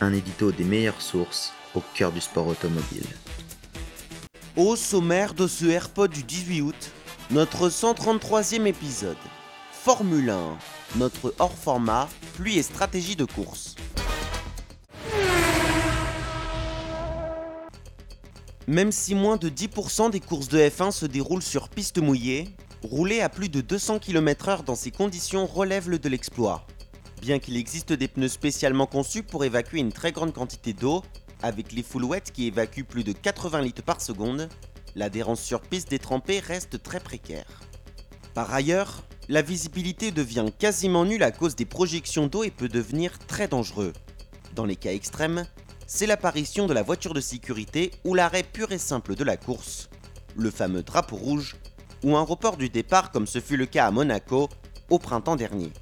Un édito des meilleures sources au cœur du sport automobile. Au sommaire de ce AirPod du 18 août, notre 133e épisode. Formule 1, notre hors format, pluie et stratégie de course. Même si moins de 10% des courses de F1 se déroulent sur piste mouillée, rouler à plus de 200 km/h dans ces conditions relève le de l'exploit. Bien qu'il existe des pneus spécialement conçus pour évacuer une très grande quantité d'eau, avec les wet qui évacuent plus de 80 litres par seconde, l'adhérence sur piste détrempée reste très précaire. Par ailleurs, la visibilité devient quasiment nulle à cause des projections d'eau et peut devenir très dangereux. Dans les cas extrêmes, c'est l'apparition de la voiture de sécurité ou l'arrêt pur et simple de la course, le fameux drapeau rouge, ou un report du départ comme ce fut le cas à Monaco au printemps dernier.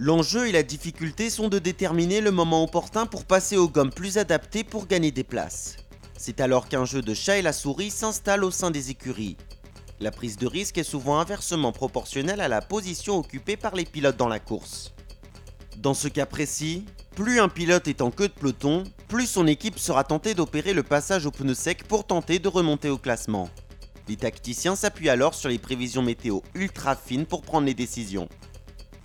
L'enjeu et la difficulté sont de déterminer le moment opportun pour passer aux gommes plus adaptées pour gagner des places. C'est alors qu'un jeu de chat et la souris s'installe au sein des écuries. La prise de risque est souvent inversement proportionnelle à la position occupée par les pilotes dans la course. Dans ce cas précis, plus un pilote est en queue de peloton, plus son équipe sera tentée d'opérer le passage au pneu sec pour tenter de remonter au classement. Les tacticiens s'appuient alors sur les prévisions météo ultra fines pour prendre les décisions.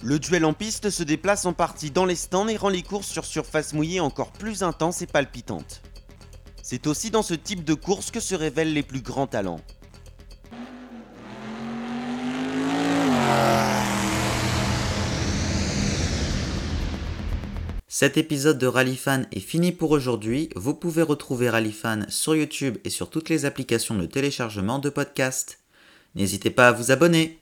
Le duel en piste se déplace en partie dans les stands et rend les courses sur surface mouillée encore plus intenses et palpitantes. C'est aussi dans ce type de course que se révèlent les plus grands talents. Cet épisode de Rallyfan est fini pour aujourd'hui. Vous pouvez retrouver Rallyfan sur YouTube et sur toutes les applications de téléchargement de podcasts. N'hésitez pas à vous abonner.